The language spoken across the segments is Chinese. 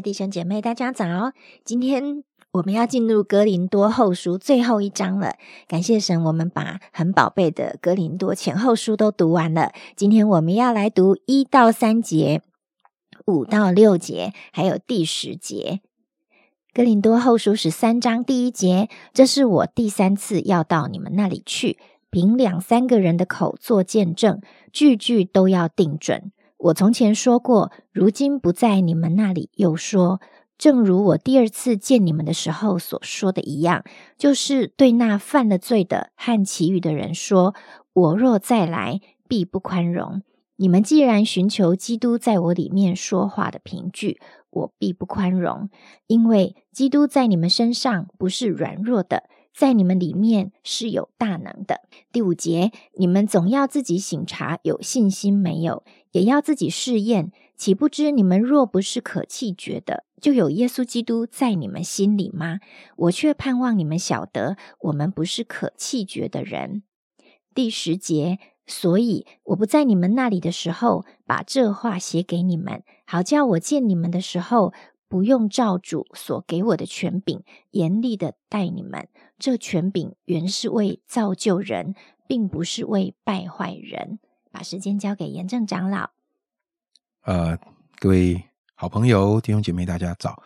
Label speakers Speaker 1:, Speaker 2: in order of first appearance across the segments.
Speaker 1: 弟兄姐妹，大家早！今天我们要进入格林多后书最后一章了。感谢神，我们把很宝贝的格林多前后书都读完了。今天我们要来读一到三节、五到六节，还有第十节。格林多后书十三章第一节，这是我第三次要到你们那里去，凭两三个人的口做见证，句句都要定准。我从前说过，如今不在你们那里。又说，正如我第二次见你们的时候所说的一样，就是对那犯了罪的和其余的人说：我若再来，必不宽容。你们既然寻求基督在我里面说话的凭据，我必不宽容，因为基督在你们身上不是软弱的。在你们里面是有大能的。第五节，你们总要自己醒察，有信心没有，也要自己试验。岂不知你们若不是可弃绝的，就有耶稣基督在你们心里吗？我却盼望你们晓得，我们不是可弃绝的人。第十节，所以我不在你们那里的时候，把这话写给你们，好叫我见你们的时候。不用照主所给我的权柄严厉的待你们，这权柄原是为造就人，并不是为败坏人。把时间交给严正长老。
Speaker 2: 呃，各位好朋友、弟兄姐妹，大家早。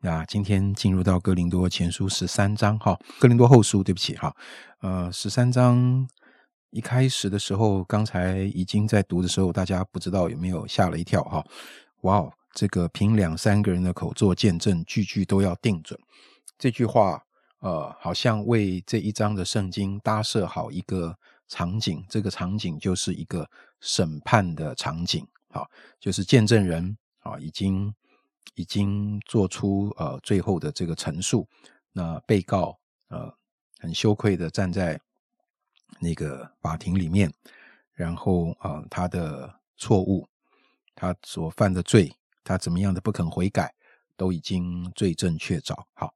Speaker 2: 那今天进入到哥林多前书十三章，哈，哥林多后书，对不起，哈，呃，十三章一开始的时候，刚才已经在读的时候，大家不知道有没有吓了一跳，哈，哇哦！这个凭两三个人的口做见证，句句都要定准。这句话，呃，好像为这一章的圣经搭设好一个场景。这个场景就是一个审判的场景，好，就是见证人啊，已经已经做出呃最后的这个陈述。那被告呃很羞愧的站在那个法庭里面，然后啊，他的错误，他所犯的罪。他怎么样的不肯悔改，都已经罪证确凿。好，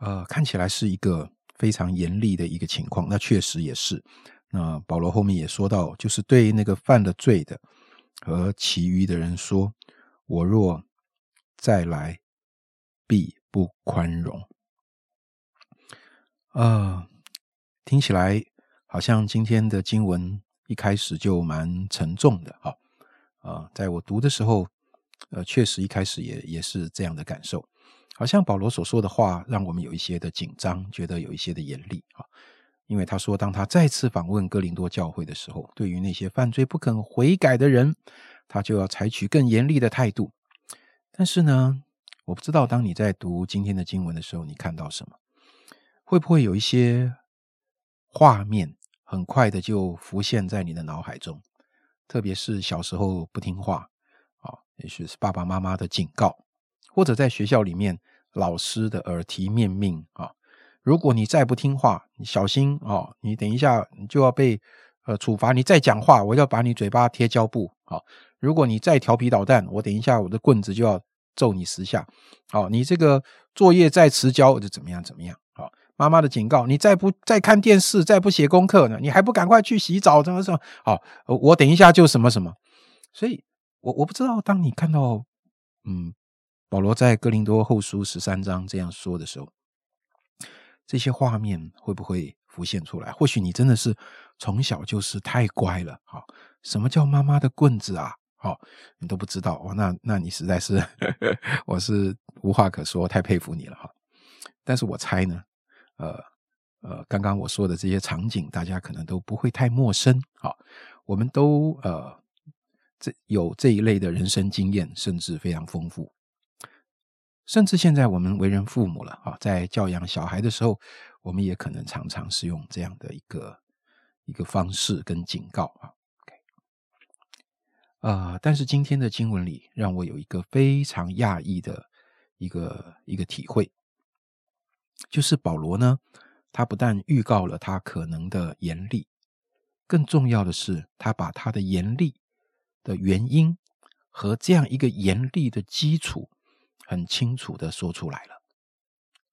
Speaker 2: 呃，看起来是一个非常严厉的一个情况。那确实也是。那保罗后面也说到，就是对那个犯了罪的和其余的人说：“我若再来，必不宽容。”啊，听起来好像今天的经文一开始就蛮沉重的。哈，啊，在我读的时候。呃，确实一开始也也是这样的感受，好像保罗所说的话让我们有一些的紧张，觉得有一些的严厉啊。因为他说，当他再次访问哥林多教会的时候，对于那些犯罪不肯悔改的人，他就要采取更严厉的态度。但是呢，我不知道当你在读今天的经文的时候，你看到什么？会不会有一些画面很快的就浮现在你的脑海中？特别是小时候不听话。也许是爸爸妈妈的警告，或者在学校里面老师的耳提面命啊。如果你再不听话，你小心啊！你等一下你就要被呃处罚。你再讲话，我要把你嘴巴贴胶布啊！如果你再调皮捣蛋，我等一下我的棍子就要揍你十下。好，你这个作业再迟交，我就怎么样怎么样？好，妈妈的警告，你再不再看电视，再不写功课呢？你还不赶快去洗澡？怎么怎么？好，我等一下就什么什么。所以。我我不知道，当你看到，嗯，保罗在哥林多后书十三章这样说的时候，这些画面会不会浮现出来？或许你真的是从小就是太乖了，好，什么叫妈妈的棍子啊？好，你都不知道哦，那那你实在是，我是无话可说，太佩服你了哈。但是我猜呢，呃呃，刚刚我说的这些场景，大家可能都不会太陌生，好，我们都呃。这有这一类的人生经验，甚至非常丰富。甚至现在我们为人父母了啊，在教养小孩的时候，我们也可能常常是用这样的一个一个方式跟警告啊。啊，但是今天的经文里，让我有一个非常讶异的一个一个体会，就是保罗呢，他不但预告了他可能的严厉，更重要的是，他把他的严厉。的原因和这样一个严厉的基础，很清楚的说出来了。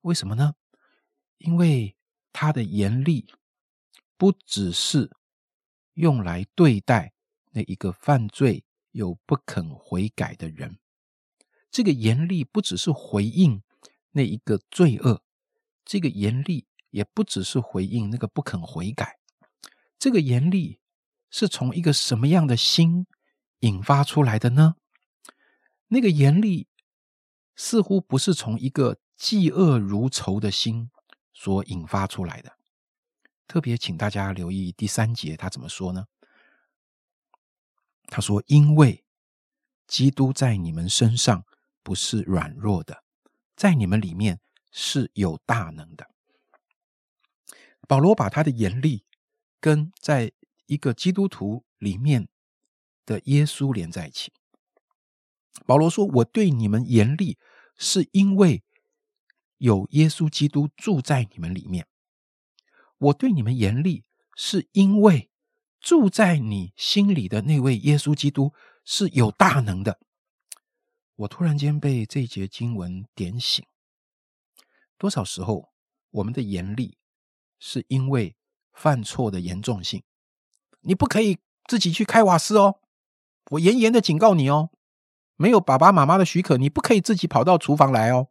Speaker 2: 为什么呢？因为他的严厉不只是用来对待那一个犯罪又不肯悔改的人，这个严厉不只是回应那一个罪恶，这个严厉也不只是回应那个不肯悔改，这个严厉是从一个什么样的心引发出来的呢？那个严厉似乎不是从一个嫉恶如仇的心所引发出来的。特别请大家留意第三节，他怎么说呢？他说：“因为基督在你们身上不是软弱的，在你们里面是有大能的。”保罗把他的严厉跟在一个基督徒里面的耶稣连在一起。保罗说：“我对你们严厉，是因为有耶稣基督住在你们里面。”我对你们严厉，是因为住在你心里的那位耶稣基督是有大能的。我突然间被这节经文点醒。多少时候，我们的严厉是因为犯错的严重性？你不可以自己去开瓦斯哦，我严严的警告你哦，没有爸爸妈妈的许可，你不可以自己跑到厨房来哦。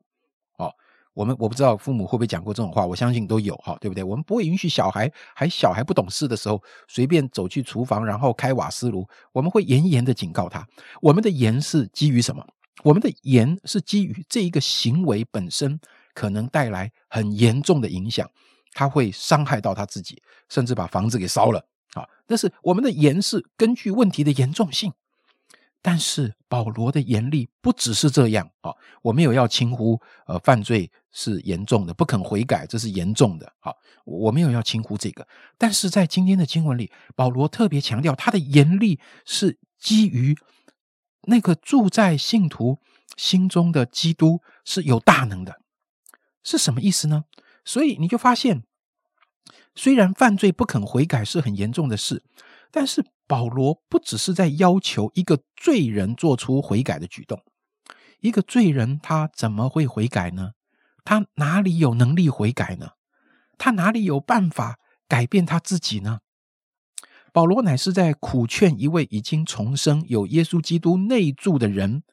Speaker 2: 哦我们我不知道父母会不会讲过这种话，我相信都有哈，对不对？我们不会允许小孩还小还不懂事的时候随便走去厨房，然后开瓦斯炉。我们会严严的警告他。我们的严是基于什么？我们的严是基于这一个行为本身可能带来很严重的影响，他会伤害到他自己，甚至把房子给烧了啊！但是我们的严是根据问题的严重性。但是保罗的严厉不只是这样啊！我没有要轻忽，呃，犯罪是严重的，不肯悔改这是严重的。好，我没有要轻忽这个。但是在今天的经文里，保罗特别强调他的严厉是基于那个住在信徒心中的基督是有大能的，是什么意思呢？所以你就发现，虽然犯罪不肯悔改是很严重的事，但是。保罗不只是在要求一个罪人做出悔改的举动，一个罪人他怎么会悔改呢？他哪里有能力悔改呢？他哪里有办法改变他自己呢？保罗乃是在苦劝一位已经重生、有耶稣基督内住的人，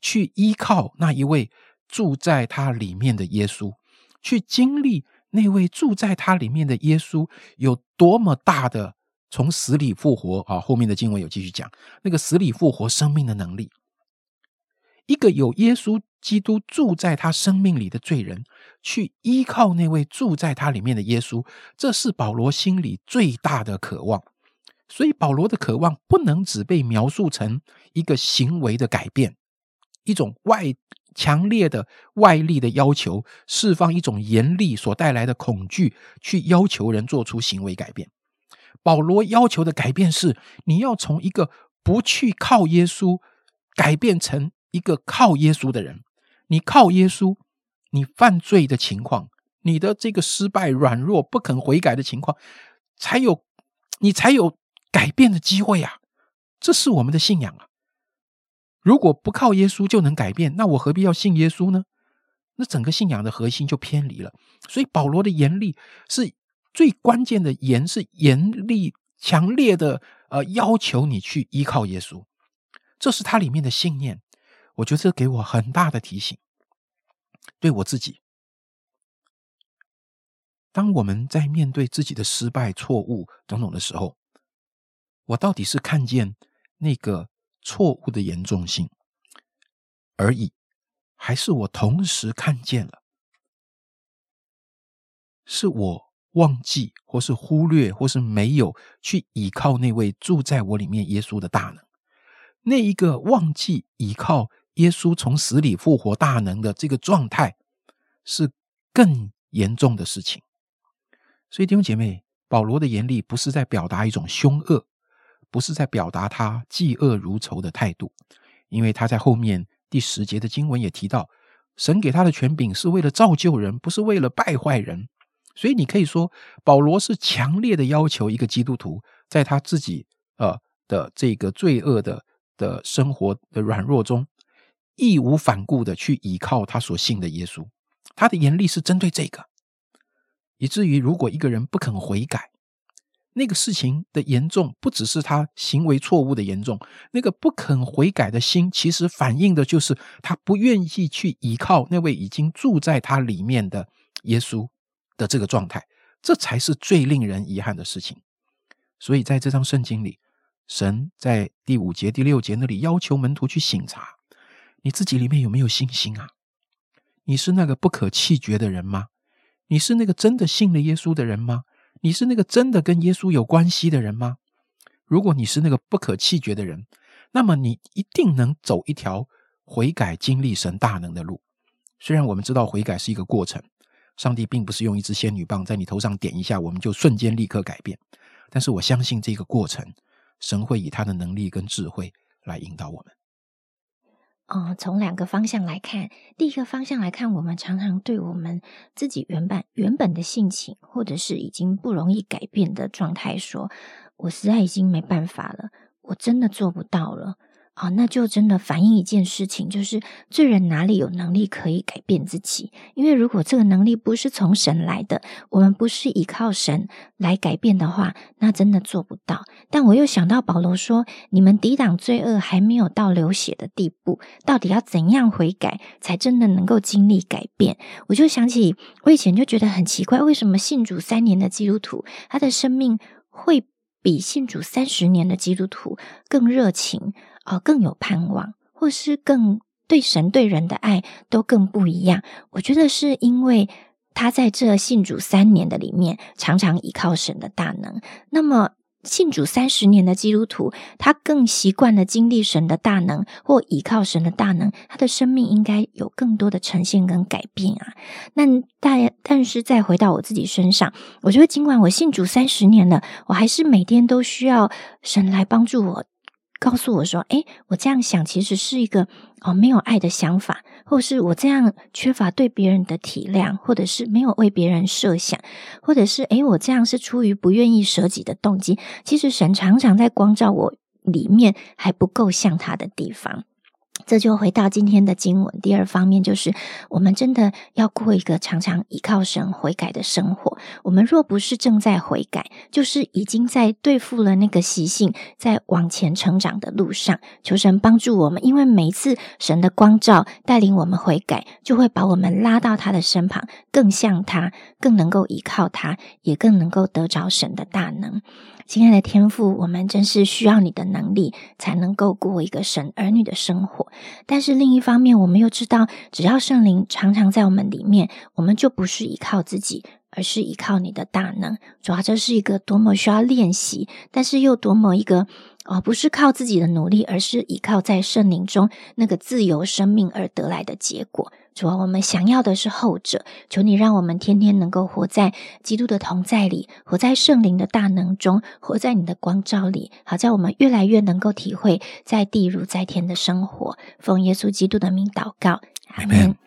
Speaker 2: 去依靠那一位住在他里面的耶稣，去经历那位住在他里面的耶稣有多么大的。从死里复活啊！后面的经文有继续讲那个死里复活生命的能力。一个有耶稣基督住在他生命里的罪人，去依靠那位住在他里面的耶稣，这是保罗心里最大的渴望。所以保罗的渴望不能只被描述成一个行为的改变，一种外强烈的外力的要求，释放一种严厉所带来的恐惧，去要求人做出行为改变。保罗要求的改变是，你要从一个不去靠耶稣，改变成一个靠耶稣的人。你靠耶稣，你犯罪的情况，你的这个失败、软弱、不肯悔改的情况，才有你才有改变的机会啊！这是我们的信仰啊！如果不靠耶稣就能改变，那我何必要信耶稣呢？那整个信仰的核心就偏离了。所以保罗的严厉是。最关键的严是严厉、强烈的，呃，要求你去依靠耶稣，这是它里面的信念。我觉得这给我很大的提醒，对我自己。当我们在面对自己的失败、错误等等的时候，我到底是看见那个错误的严重性而已，还是我同时看见了，是我？忘记，或是忽略，或是没有去倚靠那位住在我里面耶稣的大能。那一个忘记倚靠耶稣从死里复活大能的这个状态，是更严重的事情。所以弟兄姐妹，保罗的严厉不是在表达一种凶恶，不是在表达他嫉恶如仇的态度，因为他在后面第十节的经文也提到，神给他的权柄是为了造就人，不是为了败坏人。所以你可以说，保罗是强烈的要求一个基督徒，在他自己呃的这个罪恶的的生活的软弱中，义无反顾的去倚靠他所信的耶稣。他的严厉是针对这个，以至于如果一个人不肯悔改，那个事情的严重，不只是他行为错误的严重，那个不肯悔改的心，其实反映的就是他不愿意去依靠那位已经住在他里面的耶稣的这个状态，这才是最令人遗憾的事情。所以在这张圣经里，神在第五节、第六节那里要求门徒去醒察，你自己里面有没有信心啊？你是那个不可弃绝的人吗？你是那个真的信了耶稣的人吗？你是那个真的跟耶稣有关系的人吗？如果你是那个不可弃绝的人，那么你一定能走一条悔改、经历神大能的路。虽然我们知道悔改是一个过程，上帝并不是用一支仙女棒在你头上点一下，我们就瞬间立刻改变。但是我相信这个过程，神会以他的能力跟智慧来引导我们。
Speaker 1: 哦，从两个方向来看，第一个方向来看，我们常常对我们自己原本原本的性情，或者是已经不容易改变的状态，说：“我实在已经没办法了，我真的做不到了。”哦，那就真的反映一件事情，就是罪人哪里有能力可以改变自己？因为如果这个能力不是从神来的，我们不是依靠神来改变的话，那真的做不到。但我又想到保罗说：“你们抵挡罪恶还没有到流血的地步，到底要怎样悔改才真的能够经历改变？”我就想起我以前就觉得很奇怪，为什么信主三年的基督徒，他的生命会比信主三十年的基督徒更热情？哦，更有盼望，或是更对神对人的爱都更不一样。我觉得是因为他在这信主三年的里面，常常依靠神的大能。那么信主三十年的基督徒，他更习惯了经历神的大能，或依靠神的大能，他的生命应该有更多的呈现跟改变啊。那但但是再回到我自己身上，我觉得尽管我信主三十年了，我还是每天都需要神来帮助我。告诉我说：“诶，我这样想其实是一个哦没有爱的想法，或是我这样缺乏对别人的体谅，或者是没有为别人设想，或者是诶我这样是出于不愿意舍己的动机。其实神常常在光照我里面还不够像他的地方。”这就回到今天的经文，第二方面就是，我们真的要过一个常常依靠神悔改的生活。我们若不是正在悔改，就是已经在对付了那个习性，在往前成长的路上。求神帮助我们，因为每一次神的光照带领我们悔改，就会把我们拉到他的身旁，更像他，更能够依靠他，也更能够得着神的大能。亲爱的天父，我们真是需要你的能力，才能够过一个神儿女的生活。但是另一方面，我们又知道，只要圣灵常常在我们里面，我们就不是依靠自己，而是依靠你的大能。主要这是一个多么需要练习，但是又多么一个哦，不是靠自己的努力，而是依靠在圣灵中那个自由生命而得来的结果。主啊，我们想要的是后者。求你让我们天天能够活在基督的同在里，活在圣灵的大能中，活在你的光照里。好在我们越来越能够体会在地如在天的生活。奉耶稣基督的名祷告，阿门。